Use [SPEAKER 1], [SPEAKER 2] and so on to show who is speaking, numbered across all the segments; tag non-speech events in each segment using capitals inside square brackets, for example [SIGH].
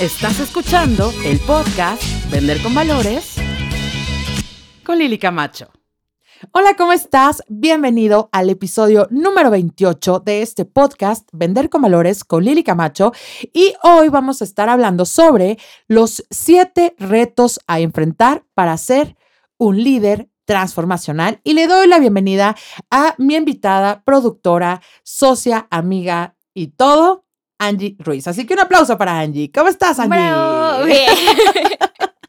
[SPEAKER 1] Estás escuchando el podcast Vender con Valores con Lili Camacho.
[SPEAKER 2] Hola, ¿cómo estás? Bienvenido al episodio número 28 de este podcast Vender con Valores con Lili Camacho. Y hoy vamos a estar hablando sobre los siete retos a enfrentar para ser un líder transformacional. Y le doy la bienvenida a mi invitada, productora, socia, amiga y todo, Angie Ruiz. Así que un aplauso para Angie. ¿Cómo estás, Angie?
[SPEAKER 3] Bravo, [LAUGHS] bien.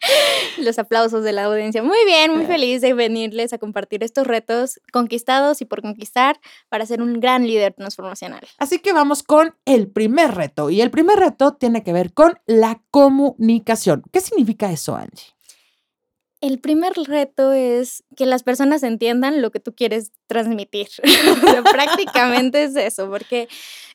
[SPEAKER 3] [LAUGHS] Los aplausos de la audiencia. Muy bien, muy feliz de venirles a compartir estos retos conquistados y por conquistar para ser un gran líder transformacional.
[SPEAKER 2] Así que vamos con el primer reto. Y el primer reto tiene que ver con la comunicación. ¿Qué significa eso, Angie?
[SPEAKER 3] El primer reto es que las personas entiendan lo que tú quieres transmitir. [LAUGHS] [LAUGHS] prácticamente es eso, porque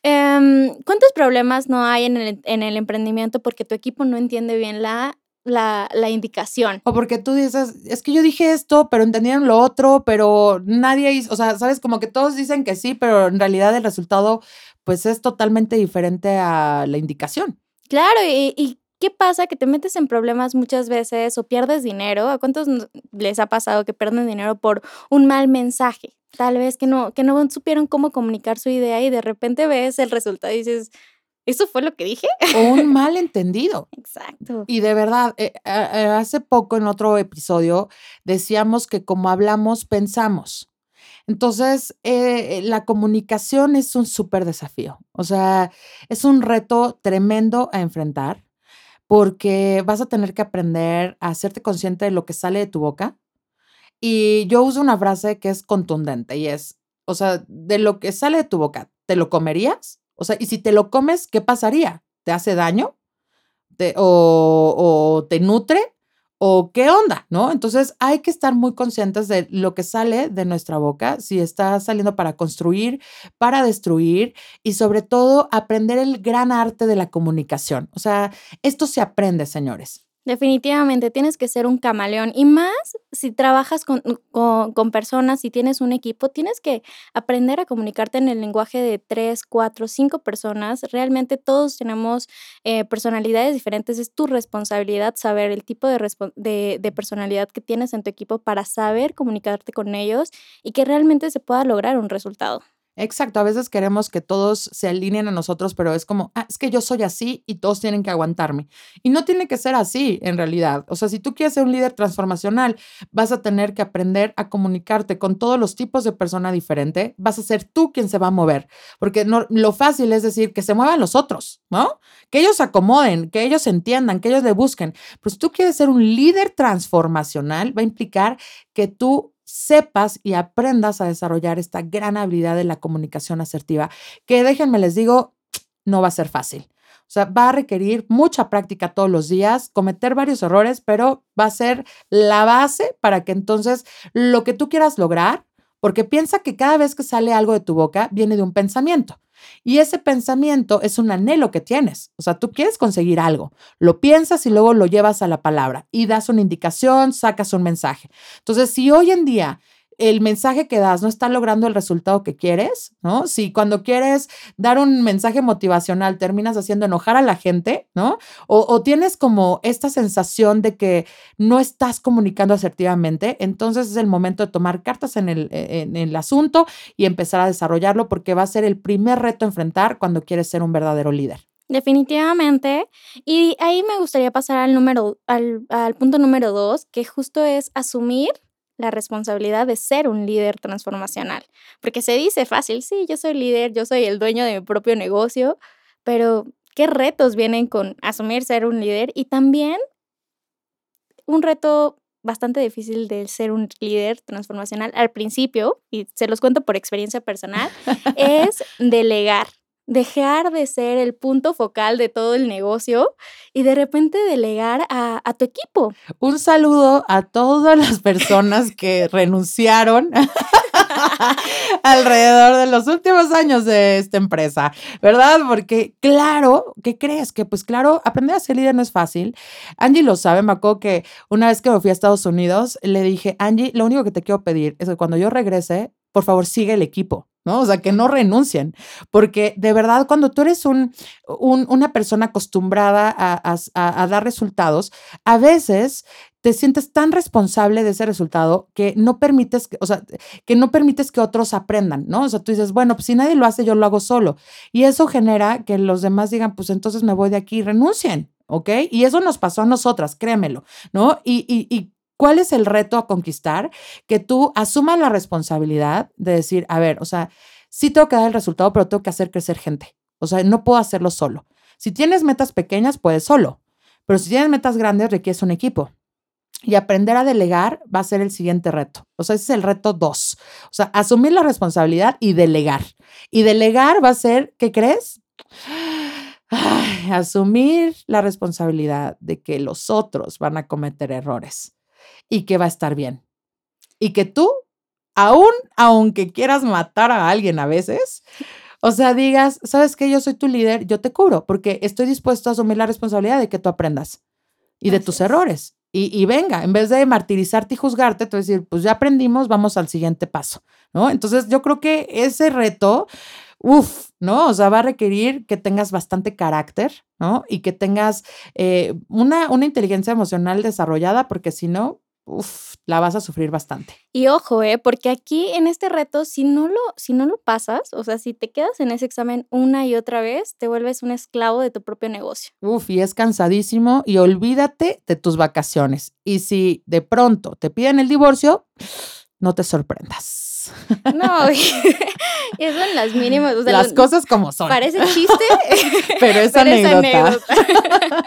[SPEAKER 3] em, ¿cuántos problemas no hay en el, en el emprendimiento porque tu equipo no entiende bien la la, la, indicación.
[SPEAKER 2] O porque tú dices, es que yo dije esto, pero entendieron lo otro, pero nadie hizo, o sea, sabes, como que todos dicen que sí, pero en realidad el resultado pues es totalmente diferente a la indicación.
[SPEAKER 3] Claro, y, y ¿qué pasa? Que te metes en problemas muchas veces o pierdes dinero. ¿A cuántos les ha pasado que pierden dinero por un mal mensaje? Tal vez que no, que no supieron cómo comunicar su idea y de repente ves el resultado y dices, ¿Eso fue lo que dije?
[SPEAKER 2] O un malentendido. [LAUGHS]
[SPEAKER 3] Exacto.
[SPEAKER 2] Y de verdad, eh, hace poco en otro episodio decíamos que como hablamos, pensamos. Entonces, eh, la comunicación es un súper desafío. O sea, es un reto tremendo a enfrentar porque vas a tener que aprender a hacerte consciente de lo que sale de tu boca. Y yo uso una frase que es contundente y es, o sea, de lo que sale de tu boca, ¿te lo comerías? O sea, y si te lo comes, ¿qué pasaría? ¿Te hace daño? o, te nutre? ¿O qué onda? ¿No? Entonces hay que estar muy conscientes de lo que sale de nuestra boca, si está saliendo para construir, para destruir y sobre todo aprender el gran arte de la comunicación. O sea, esto se aprende, señores.
[SPEAKER 3] Definitivamente tienes que ser un camaleón y más si trabajas con, con, personas, si tienes un equipo, tienes que aprender a comunicarte en el lenguaje de tres, cuatro, cinco personas. Realmente todos tenemos eh, personalidades diferentes. Es tu responsabilidad saber el tipo de, de, de personalidad que tienes en tu equipo para saber comunicarte con ellos y que realmente se pueda lograr un resultado.
[SPEAKER 2] Exacto, a veces queremos que todos se alineen a nosotros, pero es como, ah, es que yo soy así y todos tienen que aguantarme. Y no tiene que ser así en realidad. O sea, si tú quieres ser un líder transformacional, vas a tener que aprender a comunicarte con todos los tipos de persona diferente. Vas a ser tú quien se va a mover, porque no, lo fácil es decir que se muevan los otros, ¿no? Que ellos acomoden, que ellos entiendan, que ellos le busquen. Pues tú quieres ser un líder transformacional, va a implicar que tú sepas y aprendas a desarrollar esta gran habilidad de la comunicación asertiva, que déjenme les digo, no va a ser fácil. O sea, va a requerir mucha práctica todos los días, cometer varios errores, pero va a ser la base para que entonces lo que tú quieras lograr, porque piensa que cada vez que sale algo de tu boca viene de un pensamiento. Y ese pensamiento es un anhelo que tienes. O sea, tú quieres conseguir algo, lo piensas y luego lo llevas a la palabra y das una indicación, sacas un mensaje. Entonces, si hoy en día el mensaje que das no está logrando el resultado que quieres, ¿no? Si cuando quieres dar un mensaje motivacional terminas haciendo enojar a la gente, ¿no? O, tienes como esta sensación de que no estás comunicando asertivamente, entonces es el momento de tomar cartas en el, en el asunto y empezar a desarrollarlo porque va a ser el primer reto a enfrentar cuando quieres ser un verdadero líder.
[SPEAKER 3] Definitivamente. Y ahí me gustaría pasar al número, al, al punto número dos, que justo es asumir la responsabilidad de ser un líder transformacional. Porque se dice fácil, sí, yo soy líder, yo soy el dueño de mi propio negocio, pero ¿qué retos vienen con asumir ser un líder? Y también un reto bastante difícil de ser un líder transformacional al principio, y se los cuento por experiencia personal, [LAUGHS] es delegar dejar de ser el punto focal de todo el negocio y de repente delegar a, tu equipo.
[SPEAKER 2] Un saludo a todas las personas [LAUGHS] que renunciaron [LAUGHS] alrededor de los últimos años de esta empresa, ¿verdad? Porque claro, ¿qué crees? Que pues claro, aprender a ser líder no es fácil. Angie lo sabe, me acuerdo que una vez que me fui a Estados Unidos, le dije, Angie, lo único que te quiero pedir es que cuando yo regrese, por favor, sigue el equipo. ¿No? O sea, que no renuncien, porque de verdad cuando tú eres un, una persona acostumbrada a, dar resultados, a veces te sientes tan responsable de ese resultado que no permites, o sea, que no permites que otros aprendan, ¿no? O sea, tú dices, bueno, pues si nadie lo hace, yo lo hago solo. Y eso genera que los demás digan, pues entonces me voy de aquí y renuncien, ¿ok? Y eso nos pasó a nosotras, créemelo, ¿no? Y, y ¿Cuál es el reto a conquistar? Que tú asumas la responsabilidad de decir, a ver, o sea, sí tengo que dar el resultado, pero tengo que hacer crecer gente. O sea, no puedo hacerlo solo. Si tienes metas pequeñas, puedes solo. Pero si tienes metas grandes, requieres un equipo. Y aprender a delegar va a ser el siguiente reto. O sea, ese es el reto dos. O sea, asumir la responsabilidad y delegar. Y delegar va a ser, ¿qué crees? asumir la responsabilidad de que los otros van a cometer errores y que va a estar bien. Y que tú, aún, aunque quieras matar a alguien a veces, o sea, digas, sabes que yo soy tu líder, yo te cubro, porque estoy dispuesto a asumir la responsabilidad de que tú aprendas y de tus errores. Y, y, venga, en vez de martirizarte y juzgarte, te voy a decir, pues ya aprendimos, vamos al siguiente paso, ¿no? Entonces yo creo que ese reto, uff, ¿no? O sea, va a requerir que tengas bastante carácter, ¿no? Y que tengas eh, una, una inteligencia emocional desarrollada, porque si no, uf, la vas a sufrir bastante.
[SPEAKER 3] Y ojo, ¿eh? porque aquí en este reto, si no, lo, si no lo pasas, o sea, si te quedas en ese examen una y otra vez, te vuelves un esclavo de tu propio negocio.
[SPEAKER 2] Uf, y es cansadísimo y olvídate de tus vacaciones. Y si de pronto te piden el divorcio, no te sorprendas.
[SPEAKER 3] No, [LAUGHS] eso en las mínimas.
[SPEAKER 2] las cosas como son.
[SPEAKER 3] Parece [LAUGHS] chiste,
[SPEAKER 2] pero es anécdota. [LAUGHS]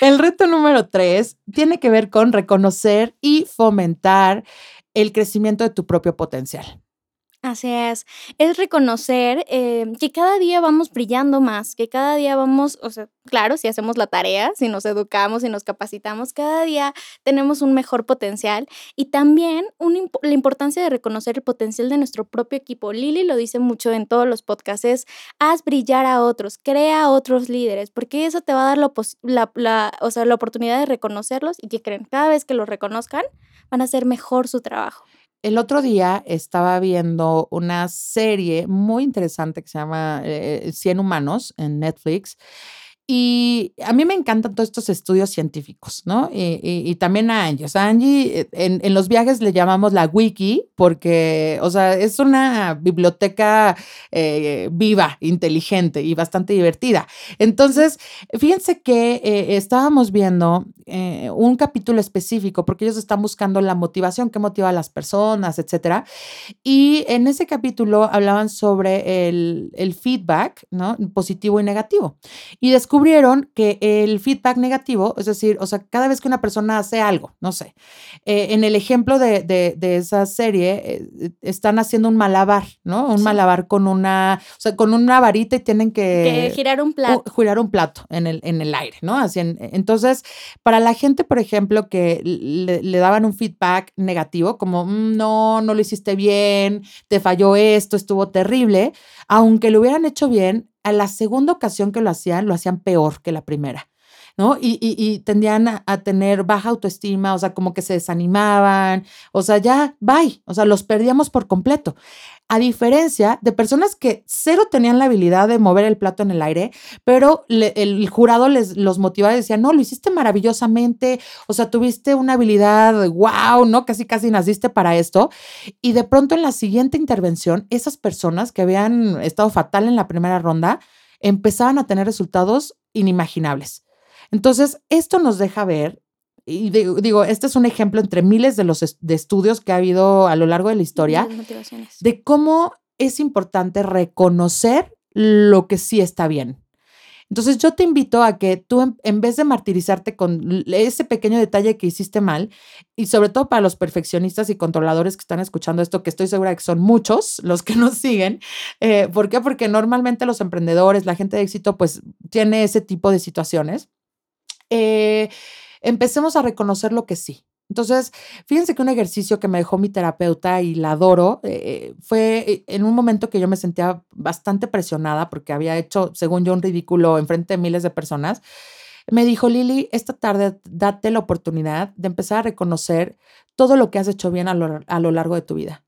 [SPEAKER 2] El reto número tres tiene que ver con reconocer y fomentar el crecimiento de tu propio potencial.
[SPEAKER 3] Así es, es reconocer eh, que cada día vamos brillando más, que cada día vamos, o sea, claro, si hacemos la tarea, si nos educamos, si nos capacitamos, cada día tenemos un mejor potencial y también la importancia de reconocer el potencial de nuestro propio equipo. Lili lo dice mucho en todos los podcasts, es haz brillar a otros, crea a otros líderes, porque eso te va a dar la, la, o sea, la oportunidad de reconocerlos y que creen, cada vez que los reconozcan, van a hacer mejor su trabajo.
[SPEAKER 2] El otro día estaba viendo una serie muy interesante que se llama eh, 100 Humanos en Netflix y a mí me encantan todos estos estudios científicos, ¿no? Y, también a Angie. O sea, Angie, eh, en, los viajes le llamamos la wiki porque, o sea, es una biblioteca eh, viva, inteligente y bastante divertida. Entonces, fíjense que eh, estábamos viendo un capítulo específico porque ellos están buscando la motivación, qué motiva a las personas, etcétera. Y en ese capítulo hablaban sobre el, el feedback, ¿no? Positivo y negativo. Y descubrieron que el feedback negativo, es decir, o sea, cada vez que una persona hace algo, no sé, eh, en el ejemplo de, de, esa serie, eh, están haciendo un malabar, ¿no? Un malabar con una, o sea, con una varita y tienen que,
[SPEAKER 3] girar un plato.
[SPEAKER 2] girar un plato en el, en el aire, ¿no? Así entonces, para la gente, por ejemplo, que le, daban un feedback negativo, como, mm, no, no lo hiciste bien, te falló esto, estuvo terrible, aunque lo hubieran hecho bien, a la segunda ocasión que lo hacían, lo hacían peor que la primera. ¿no? Y, y, tendían a, tener baja autoestima, o sea, como que se desanimaban, o sea, ya, bye, o sea, los perdíamos por completo. A diferencia de personas que cero tenían la habilidad de mover el plato en el aire, pero el jurado les los motivaba y decía, no, lo hiciste maravillosamente, o sea, tuviste una habilidad, wow, ¿no? Casi, casi naciste para esto. Y de pronto en la siguiente intervención, esas personas que habían estado fatal en la primera ronda, empezaban a tener resultados inimaginables. Entonces, esto nos deja ver, y digo, este es un ejemplo entre miles de los de estudios que ha habido a lo largo de la historia, de cómo es importante reconocer lo que sí está bien. Entonces yo te invito a que tú en, vez de martirizarte con ese pequeño detalle que hiciste mal, y sobre todo para los perfeccionistas y controladores que están escuchando esto, que estoy segura que son muchos los que nos siguen, eh, ¿por qué? Porque normalmente los emprendedores, la gente de éxito, pues tiene ese tipo de situaciones eh, empecemos a reconocer lo que sí. Entonces, fíjense que un ejercicio que me dejó mi terapeuta y la adoro eh, fue eh, en un momento que yo me sentía bastante presionada porque había hecho, según yo, un ridículo en frente de miles de personas. Me dijo, Lili, esta tarde date la oportunidad de empezar a reconocer todo lo que has hecho bien a lo, a lo largo de tu vida.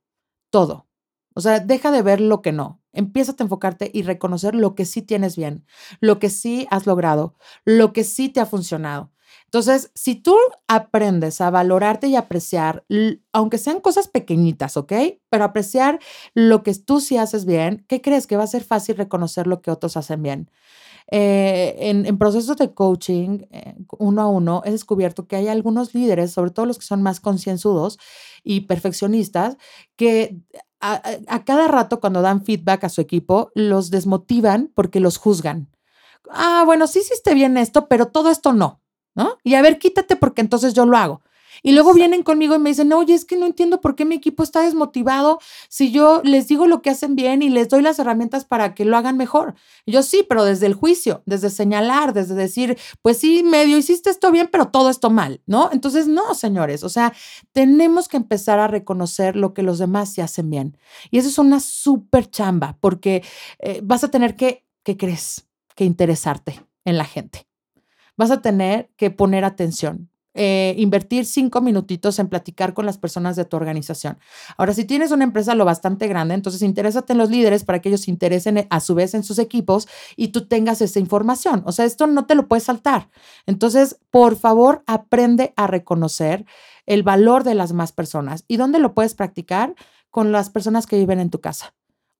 [SPEAKER 2] Todo. O sea, deja de ver lo que no. Empieza a enfocarte y reconocer lo que sí tienes bien, lo que sí has logrado, lo que sí te ha funcionado. Entonces, si tú aprendes a valorarte y apreciar, aunque sean cosas pequeñitas, ¿ok? Pero apreciar lo que tú sí haces bien, ¿qué crees? Que va a ser fácil reconocer lo que otros hacen bien. Eh, en, procesos de coaching eh, uno a uno, he descubierto que hay algunos líderes, sobre todo los que son más concienzudos y perfeccionistas, que a, a, cada rato cuando dan feedback a su equipo, los desmotivan porque los juzgan. Ah, bueno, sí hiciste bien esto, pero todo esto no, ¿no? Y a ver, quítate porque entonces yo lo hago. Y luego vienen conmigo y me dicen, oye, es que no entiendo por qué mi equipo está desmotivado si yo les digo lo que hacen bien y les doy las herramientas para que lo hagan mejor. yo sí, pero desde el juicio, desde señalar, desde decir, pues sí, medio hiciste esto bien, pero todo esto mal, ¿no? Entonces, no, señores, o sea, tenemos que empezar a reconocer lo que los demás se hacen bien. Y eso es una súper chamba porque eh, vas a tener que, ¿qué crees? Que interesarte en la gente. Vas a tener que poner atención eh, invertir cinco minutitos en platicar con las personas de tu organización. Ahora, si tienes una empresa lo bastante grande, entonces interésate en los líderes para que ellos se interesen a su vez en sus equipos y tú tengas esa información. O sea, esto no te lo puedes saltar. Entonces, por favor, aprende a reconocer el valor de las más personas. ¿Y dónde lo puedes practicar? Con las personas que viven en tu casa.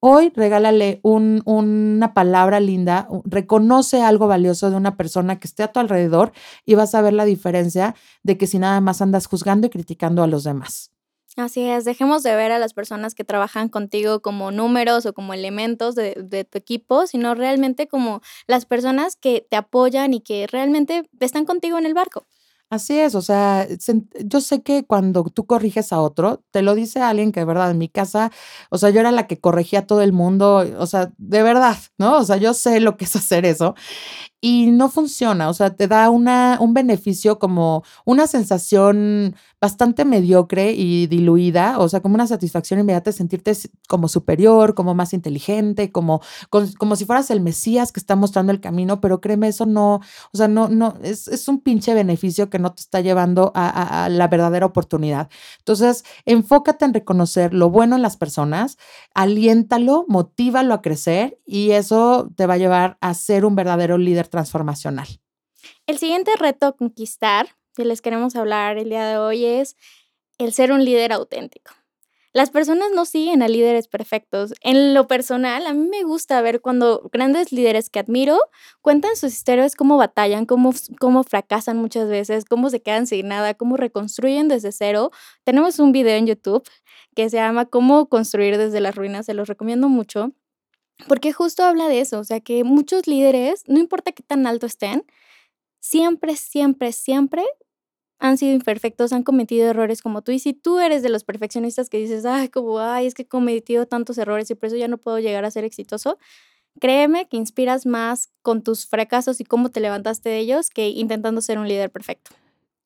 [SPEAKER 2] Hoy regálale una palabra linda, reconoce algo valioso de una persona que esté a tu alrededor y vas a ver la diferencia de que si nada más andas juzgando y criticando a los demás.
[SPEAKER 3] Así es, dejemos de ver a las personas que trabajan contigo como números o como elementos de, de, tu equipo, sino realmente como las personas que te apoyan y que realmente están contigo en el barco.
[SPEAKER 2] Así es, o sea, yo sé que cuando tú corriges a otro, te lo dice alguien que de verdad en mi casa, o sea, yo era la que corregía a todo el mundo, o sea, de verdad, ¿no? O sea, yo sé lo que es hacer eso y no funciona, o sea, te da una, un beneficio como una sensación bastante mediocre y diluida, o sea, como una satisfacción inmediata de sentirte como superior, como más inteligente, como, como, si fueras el Mesías que está mostrando el camino, pero créeme, eso no, o sea, no, no, es, es un pinche beneficio que no te está llevando a, a la verdadera oportunidad. Entonces, enfócate en reconocer lo bueno en las personas, aliéntalo, motívalo a crecer y eso te va a llevar a ser un verdadero líder transformacional.
[SPEAKER 3] El siguiente reto a conquistar que les queremos hablar el día de hoy es el ser un líder auténtico. Las personas no siguen a líderes perfectos. En lo personal, a mí me gusta ver cuando grandes líderes que admiro cuentan sus historias, cómo batallan, cómo, cómo fracasan muchas veces, cómo se quedan sin nada, cómo reconstruyen desde cero. Tenemos un video en YouTube que se llama Cómo construir desde las ruinas, se los recomiendo mucho. Porque justo habla de eso, o sea que muchos líderes, no importa qué tan alto estén, siempre, siempre, siempre han sido imperfectos, han cometido errores como tú. Y si tú eres de los perfeccionistas que dices, ay, como, ay, es que he cometido tantos errores y por eso ya no puedo llegar a ser exitoso, créeme que inspiras más con tus fracasos y cómo te levantaste de ellos que intentando ser un líder perfecto.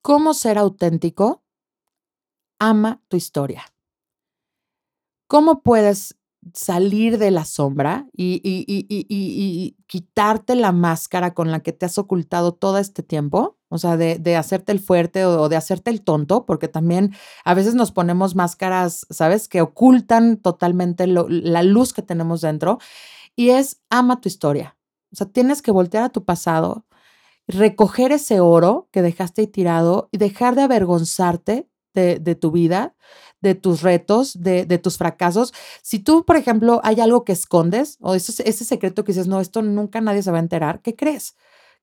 [SPEAKER 2] ¿Cómo ser auténtico? Ama tu historia. ¿Cómo puedes salir de la sombra y, y, quitarte la máscara con la que te has ocultado todo este tiempo, o sea, de, hacerte el fuerte o, de hacerte el tonto, porque también a veces nos ponemos máscaras, ¿sabes?, que ocultan totalmente la luz que tenemos dentro, y es ama tu historia. O sea, tienes que voltear a tu pasado, recoger ese oro que dejaste ahí tirado y dejar de avergonzarte de, de tu vida de tus retos, de, tus fracasos. Si tú, por ejemplo, hay algo que escondes o ese, ese secreto que dices, no, esto nunca nadie se va a enterar, ¿qué crees?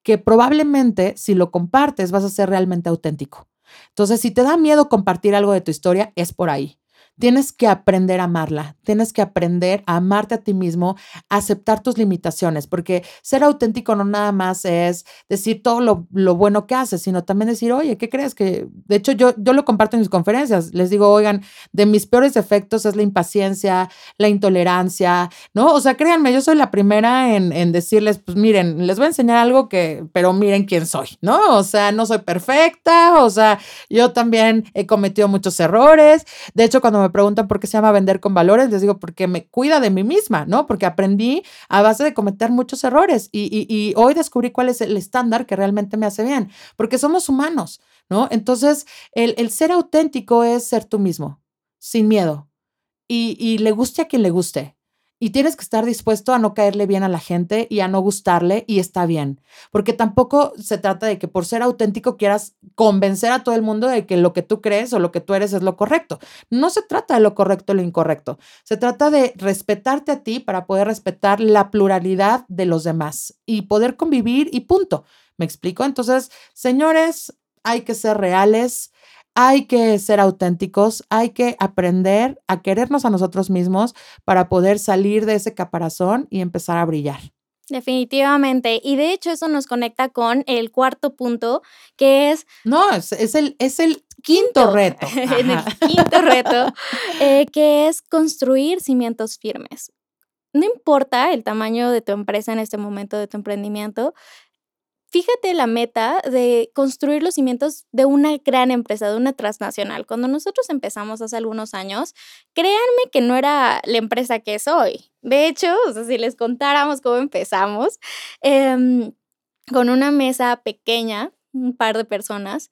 [SPEAKER 2] Que probablemente si lo compartes vas a ser realmente auténtico. Entonces, si te da miedo compartir algo de tu historia, es por ahí. Tienes que aprender a amarla, tienes que aprender a amarte a ti mismo, a aceptar tus limitaciones, porque ser auténtico no nada más es decir todo lo, bueno que haces, sino también decir, oye, ¿qué crees? Que de hecho yo, yo lo comparto en mis conferencias, les digo, oigan, de mis peores defectos es la impaciencia, la intolerancia, ¿no? O sea, créanme, yo soy la primera en, en decirles, pues miren, les voy a enseñar algo que, pero miren quién soy, ¿no? O sea, no soy perfecta, o sea, yo también he cometido muchos errores. De hecho, cuando me preguntan por qué se llama vender con valores, les digo porque me cuida de mí misma, ¿no? Porque aprendí a base de cometer muchos errores y, hoy descubrí cuál es el estándar que realmente me hace bien, porque somos humanos, ¿no? Entonces, el, ser auténtico es ser tú mismo, sin miedo. y le guste a quien le guste. Y tienes que estar dispuesto a no caerle bien a la gente y a no gustarle y está bien. Porque tampoco se trata de que por ser auténtico quieras convencer a todo el mundo de que lo que tú crees o lo que tú eres es lo correcto. No se trata de lo correcto o lo incorrecto. Se trata de respetarte a ti para poder respetar la pluralidad de los demás y poder convivir y punto. ¿Me explico? Entonces, señores, hay que ser reales hay que ser auténticos, hay que aprender a querernos a nosotros mismos para poder salir de ese caparazón y empezar a brillar.
[SPEAKER 3] Definitivamente. Y de hecho eso nos conecta con el cuarto punto, que es...
[SPEAKER 2] No, es, el, es el quinto, reto.
[SPEAKER 3] el quinto reto, [LAUGHS] [LAUGHS] eh, que es construir cimientos firmes. No importa el tamaño de tu empresa en este momento de tu emprendimiento, fíjate la meta de construir los cimientos de una gran empresa, de una transnacional. Cuando nosotros empezamos hace algunos años, créanme que no era la empresa que es hoy. De hecho, si les contáramos cómo empezamos, em, con una mesa pequeña, un par de personas,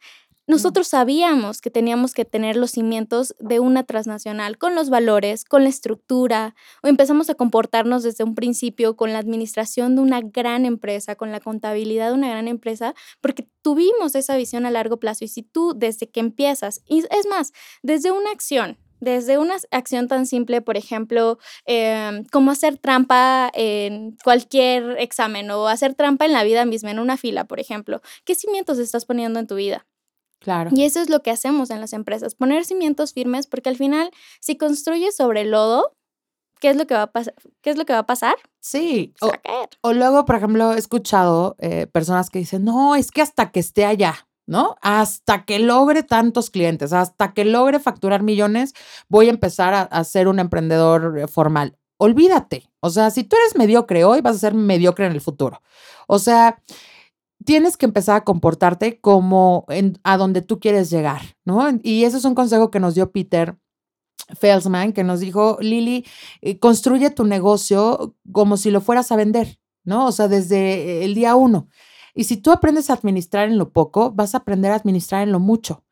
[SPEAKER 3] nosotros sabíamos que teníamos que tener los cimientos de una transnacional con los valores, con la estructura, o empezamos a comportarnos desde un principio con la administración de una gran empresa, con la contabilidad de una gran empresa, porque tuvimos esa visión a largo plazo. Y si tú desde que empiezas, y es más, desde una acción, desde una acción tan simple, por ejemplo, em, como hacer trampa en cualquier examen o hacer trampa en la vida misma, en una fila, por ejemplo, ¿qué cimientos estás poniendo en tu vida?
[SPEAKER 2] Claro.
[SPEAKER 3] Y eso es lo que hacemos en las empresas, poner cimientos firmes, porque al final, si construyes sobre el lodo, ¿qué es lo que va a pasar? ¿Qué es lo que va a pasar?
[SPEAKER 2] Sí. O, o, luego, por ejemplo, he escuchado eh, personas que dicen, no, es que hasta que esté allá, ¿no? Hasta que logre tantos clientes, hasta que logre facturar millones, voy a empezar a, a ser un emprendedor eh, formal. Olvídate. O sea, si tú eres mediocre hoy, vas a ser mediocre en el futuro. O sea, tienes que empezar a comportarte como a donde tú quieres llegar, ¿no? Y ese es un consejo que nos dio Peter Felsman, que nos dijo, Lili, eh, construye tu negocio como si lo fueras a vender, ¿no? O sea, desde el día uno. Y si tú aprendes a administrar en lo poco, vas a aprender a administrar en lo mucho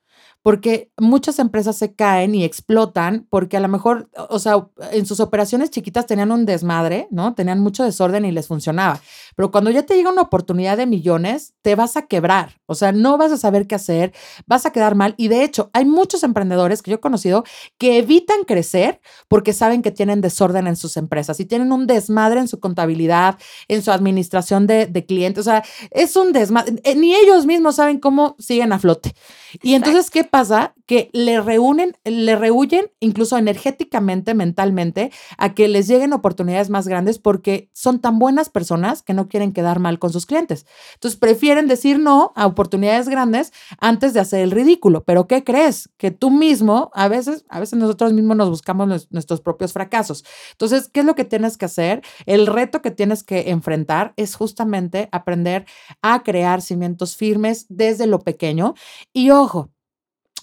[SPEAKER 2] porque muchas empresas se caen y explotan porque a lo mejor, o sea, en sus operaciones chiquitas tenían un desmadre, ¿no? Tenían mucho desorden y les funcionaba. Pero cuando ya te llega una oportunidad de millones, te vas a quebrar, o sea, no vas a saber qué hacer, vas a quedar mal. Y de hecho, hay muchos emprendedores que yo he conocido que evitan crecer porque saben que tienen desorden en sus empresas y tienen un desmadre en su contabilidad, en su administración de, clientes. O sea, es un desmadre. Eh, ni ellos mismos saben cómo siguen a flote. Y entonces, ¿qué pasa? Que le reúnen, le rehuyen incluso energéticamente, mentalmente, a que les lleguen oportunidades más grandes porque son tan buenas personas que no quieren quedar mal con sus clientes. Entonces prefieren decir no a oportunidades grandes antes de hacer el ridículo. Pero ¿qué crees? Que tú mismo, a veces, a veces nosotros mismos nos buscamos nuestros propios fracasos. Entonces, ¿qué es lo que tienes que hacer? El reto que tienes que enfrentar es justamente aprender a crear cimientos firmes desde lo pequeño. Y ojo,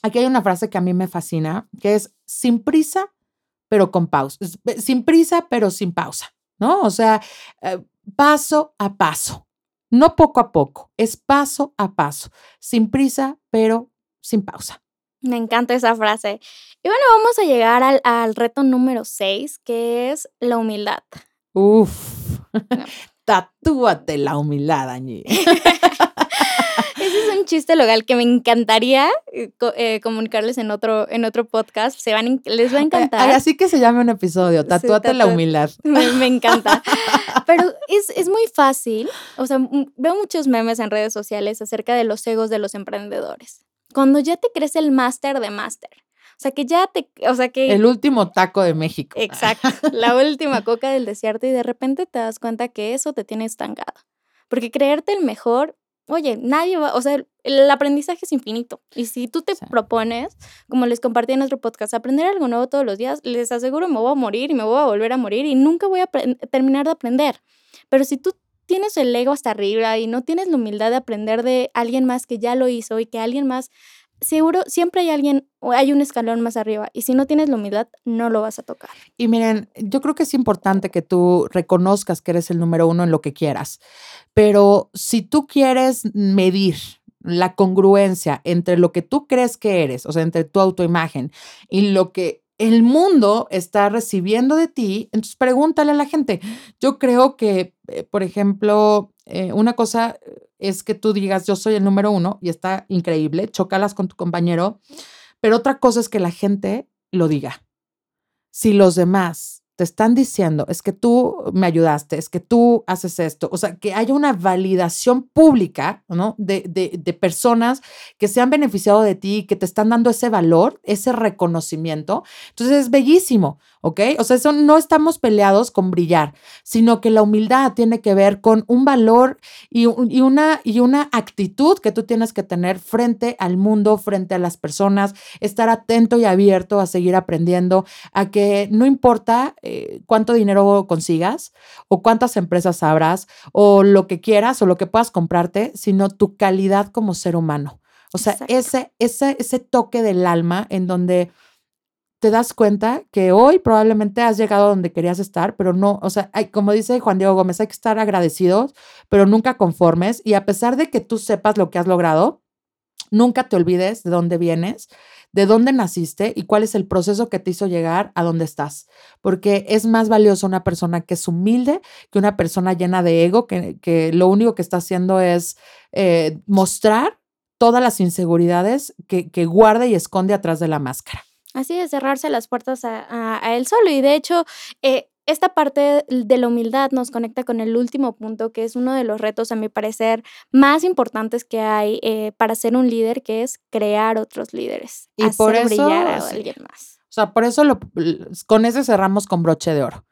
[SPEAKER 2] aquí hay una frase que a mí me fascina, que es sin prisa, pero con pausa. Sin prisa, pero sin pausa, ¿no? O sea, eh, paso a paso. No poco a poco, es paso a paso, sin prisa, pero sin pausa.
[SPEAKER 3] Me encanta esa frase. Y bueno, vamos a llegar al, al reto número 6, que es la humildad.
[SPEAKER 2] Uf, [LAUGHS] tatúate la humildad, Añi. [LAUGHS]
[SPEAKER 3] Un chiste local que me encantaría eh, eh, comunicarles en otro, en otro podcast. Se van, les va a encantar.
[SPEAKER 2] así que se llame un episodio, Tatúate la humildad.
[SPEAKER 3] Me, [LAUGHS] encanta. Pero es, es, muy fácil. O sea, veo muchos memes en redes sociales acerca de los egos de los emprendedores. Cuando ya te crees el máster de máster. O sea, que ya te, o sea, que...
[SPEAKER 2] El último taco de México. [LAUGHS]
[SPEAKER 3] Exacto, la última coca del desierto y de repente te das cuenta que eso te tiene estancado. Porque creerte el mejor oye, nadie va, o sea, el aprendizaje es infinito. Y si tú te propones, como les compartí en nuestro podcast, aprender algo nuevo todos los días, les aseguro me voy a morir y me voy a volver a morir y nunca voy a terminar de aprender. Pero si tú tienes el ego hasta arriba y no tienes la humildad de aprender de alguien más que ya lo hizo y que alguien más seguro siempre hay alguien o hay un escalón más arriba y si no tienes la humildad no lo vas a tocar.
[SPEAKER 2] Y miren, yo creo que es importante que tú reconozcas que eres el número uno en lo que quieras, pero si tú quieres medir la congruencia entre lo que tú crees que eres, o sea, entre tu autoimagen y lo que el mundo está recibiendo de ti, entonces pregúntale a la gente. Yo creo que, eh, por ejemplo, eh, una cosa es que tú digas, yo soy el número uno y está increíble, chocalas con tu compañero, pero otra cosa es que la gente lo diga. Si los demás te están diciendo, es que tú me ayudaste, es que tú haces esto, o sea, que haya una validación pública, ¿no? De, de, de, personas que se han beneficiado de ti, que te están dando ese valor, ese reconocimiento. Entonces es bellísimo, ¿ok? O sea, eso no estamos peleados con brillar, sino que la humildad tiene que ver con un valor y, y, una, y una actitud que tú tienes que tener frente al mundo, frente a las personas, estar atento y abierto a seguir aprendiendo, a que no importa eh, cuánto dinero consigas o cuántas empresas abras o lo que quieras o lo que puedas comprarte, sino tu calidad como ser humano. O sea, ese, ese, ese toque del alma en donde te das cuenta que hoy probablemente has llegado a donde querías estar, pero no, o sea, hay, como dice Juan Diego Gómez, hay que estar agradecidos, pero nunca conformes. Y a pesar de que tú sepas lo que has logrado, nunca te olvides de dónde vienes, de dónde naciste y cuál es el proceso que te hizo llegar a donde estás. Porque es más valioso una persona que es humilde que una persona llena de ego, que, que lo único que está haciendo es eh, mostrar todas las inseguridades que, que guarda y esconde atrás de la máscara.
[SPEAKER 3] Así de cerrarse las puertas a, a, a él solo. Y de hecho, eh, esta parte de la humildad nos conecta con el último punto, que es uno de los retos, a mi parecer, más importantes que hay eh, para ser un líder, que es crear otros líderes.
[SPEAKER 2] Y por eso,
[SPEAKER 3] brillar a sí. alguien más.
[SPEAKER 2] O sea, por eso lo, con ese cerramos con broche de oro.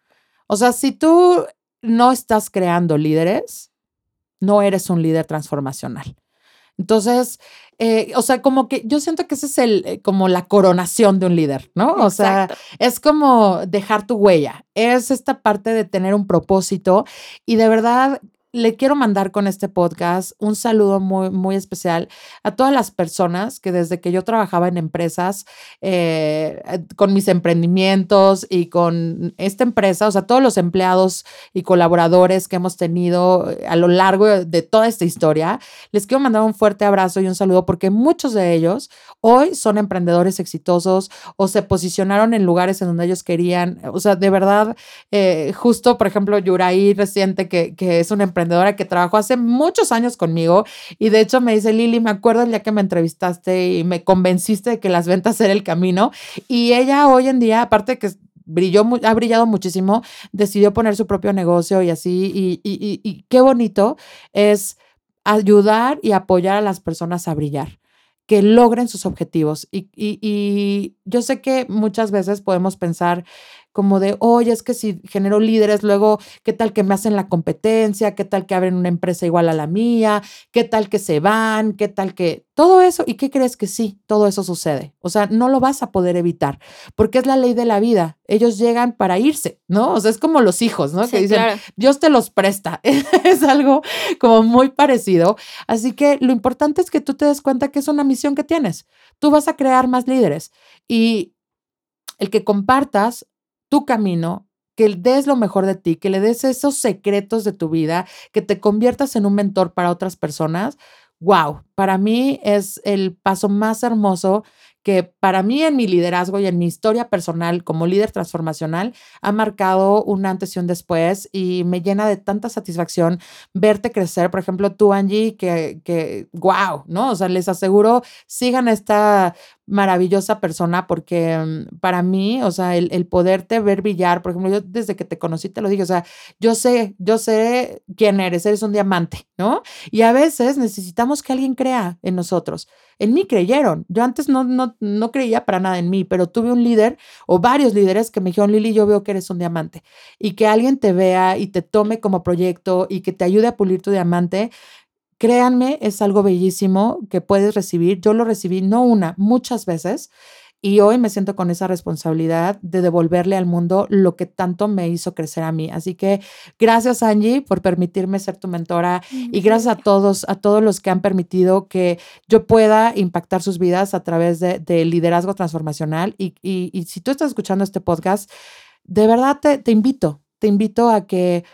[SPEAKER 2] O sea, si tú no estás creando líderes, no eres un líder transformacional. Entonces, eh, o sea, como que yo siento que ese es el, eh, como la coronación de un líder, ¿no? O Exacto. sea, es como dejar tu huella, es esta parte de tener un propósito y de verdad le quiero mandar con este podcast un saludo muy, muy especial a todas las personas que desde que yo trabajaba en empresas, eh, con mis emprendimientos y con esta empresa, o sea, todos los empleados y colaboradores que hemos tenido a lo largo de toda esta historia, les quiero mandar un fuerte abrazo y un saludo porque muchos de ellos hoy son emprendedores exitosos o se posicionaron en lugares en donde ellos querían. O sea, de verdad, eh, justo, por ejemplo, Yuraí reciente, que, que es una emprendedora que trabajó hace muchos años conmigo. Y de hecho me dice, Lili, me acuerdo el día que me entrevistaste y me convenciste de que las ventas era el camino y ella hoy en día, aparte de que brilló, ha brillado muchísimo, decidió poner su propio negocio y así. Y, qué bonito es ayudar y apoyar a las personas a brillar que logren sus objetivos. Y, yo sé que muchas veces podemos pensar como de, oye, es que si genero líderes, luego, ¿qué tal que me hacen la competencia? ¿Qué tal que abren una empresa igual a la mía? ¿Qué tal que se van? ¿Qué tal que todo eso? ¿Y qué crees que sí? Todo eso sucede. O sea, no lo vas a poder evitar, porque es la ley de la vida. Ellos llegan para irse, ¿no? O sea, es como los hijos, ¿no? Sí, que dicen, claro. Dios te los presta. [LAUGHS] es algo como muy parecido. Así que lo importante es que tú te des cuenta que es una misión que tienes. Tú vas a crear más líderes y el que compartas tu camino, que des lo mejor de ti, que le des esos secretos de tu vida, que te conviertas en un mentor para otras personas. Wow, para mí es el paso más hermoso que para mí en mi liderazgo y en mi historia personal como líder transformacional ha marcado un antes y un después y me llena de tanta satisfacción verte crecer. Por ejemplo, tú, Angie, que, que wow, ¿no? O sea, les aseguro, sigan esta maravillosa persona porque um, para mí, o sea, el, el, poderte ver brillar, por ejemplo, yo desde que te conocí te lo dije, o sea, yo sé, yo sé quién eres, eres un diamante, ¿no? Y a veces necesitamos que alguien crea en nosotros. En mí creyeron. Yo antes no, no, no creía para nada en mí, pero tuve un líder o varios líderes que me dijeron, Lili, yo veo que eres un diamante. Y que alguien te vea y te tome como proyecto y que te ayude a pulir tu diamante, créanme, es algo bellísimo que puedes recibir. Yo lo recibí no una, muchas veces. Y hoy me siento con esa responsabilidad de devolverle al mundo lo que tanto me hizo crecer a mí. Así que gracias Angie por permitirme ser tu mentora y gracias a todos, a todos los que han permitido que yo pueda impactar sus vidas a través de, de liderazgo transformacional. Y, y, y, si tú estás escuchando este podcast, de verdad te, te invito, te invito a que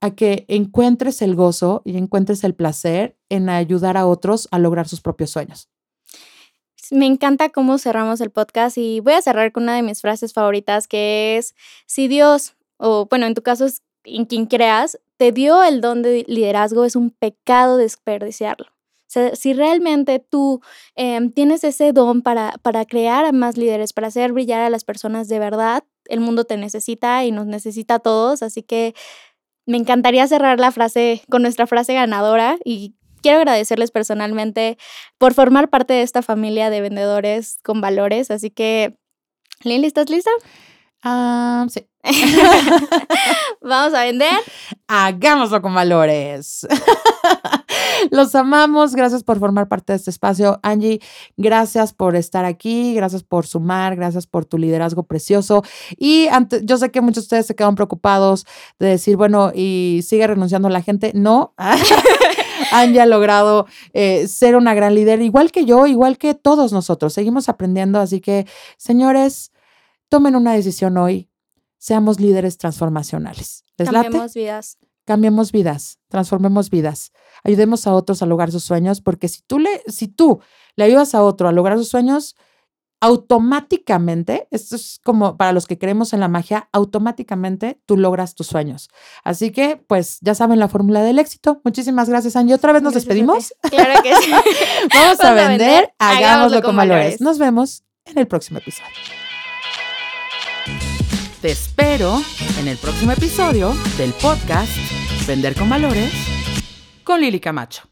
[SPEAKER 2] a que encuentres el gozo y encuentres el placer en ayudar a otros a lograr sus propios sueños.
[SPEAKER 3] Me encanta cómo cerramos el podcast y voy a cerrar con una de mis frases favoritas que es, si Dios, o bueno, en tu caso es en quien creas, te dio el don de liderazgo, es un pecado desperdiciarlo. O sea, si realmente tú em, tienes ese don para, para crear a más líderes, para hacer brillar a las personas de verdad, el mundo te necesita y nos necesita a todos. Así que me encantaría cerrar la frase con nuestra frase ganadora y quiero agradecerles personalmente por formar parte de esta familia de vendedores con valores. Así que, Lili, ¿estás lista?
[SPEAKER 2] Ah, sí. [LAUGHS]
[SPEAKER 3] Vamos a vender.
[SPEAKER 2] Hagámoslo con valores. [LAUGHS] Los amamos. Gracias por formar parte de este espacio. Angie, gracias por estar aquí. Gracias por sumar. Gracias por tu liderazgo precioso. Y yo sé que muchos de ustedes se quedan preocupados de decir, bueno, y sigue renunciando la gente. No. [LAUGHS] Angie ha logrado eh, ser una gran líder, igual que yo, igual que todos nosotros. Seguimos aprendiendo. Así que, señores, tomen una decisión hoy. Seamos líderes transformacionales. ¿Les
[SPEAKER 3] Cambiemos vidas.
[SPEAKER 2] Cambiemos vidas, transformemos vidas. Ayudemos a otros a lograr sus sueños, porque si tú le, si tú le ayudas a otro a lograr sus sueños, automáticamente, esto es como para los que creemos en la magia, automáticamente tú logras tus sueños. Así que, pues, ya saben la fórmula del éxito. Muchísimas gracias, Angie. ¿Otra vez nos despedimos?
[SPEAKER 3] Claro que sí. [LAUGHS]
[SPEAKER 2] Vamos a vender, hagámoslo, con, valores. Nos vemos en el próximo episodio.
[SPEAKER 1] Te espero en el próximo episodio del podcast Vender con Valores con Lili Camacho.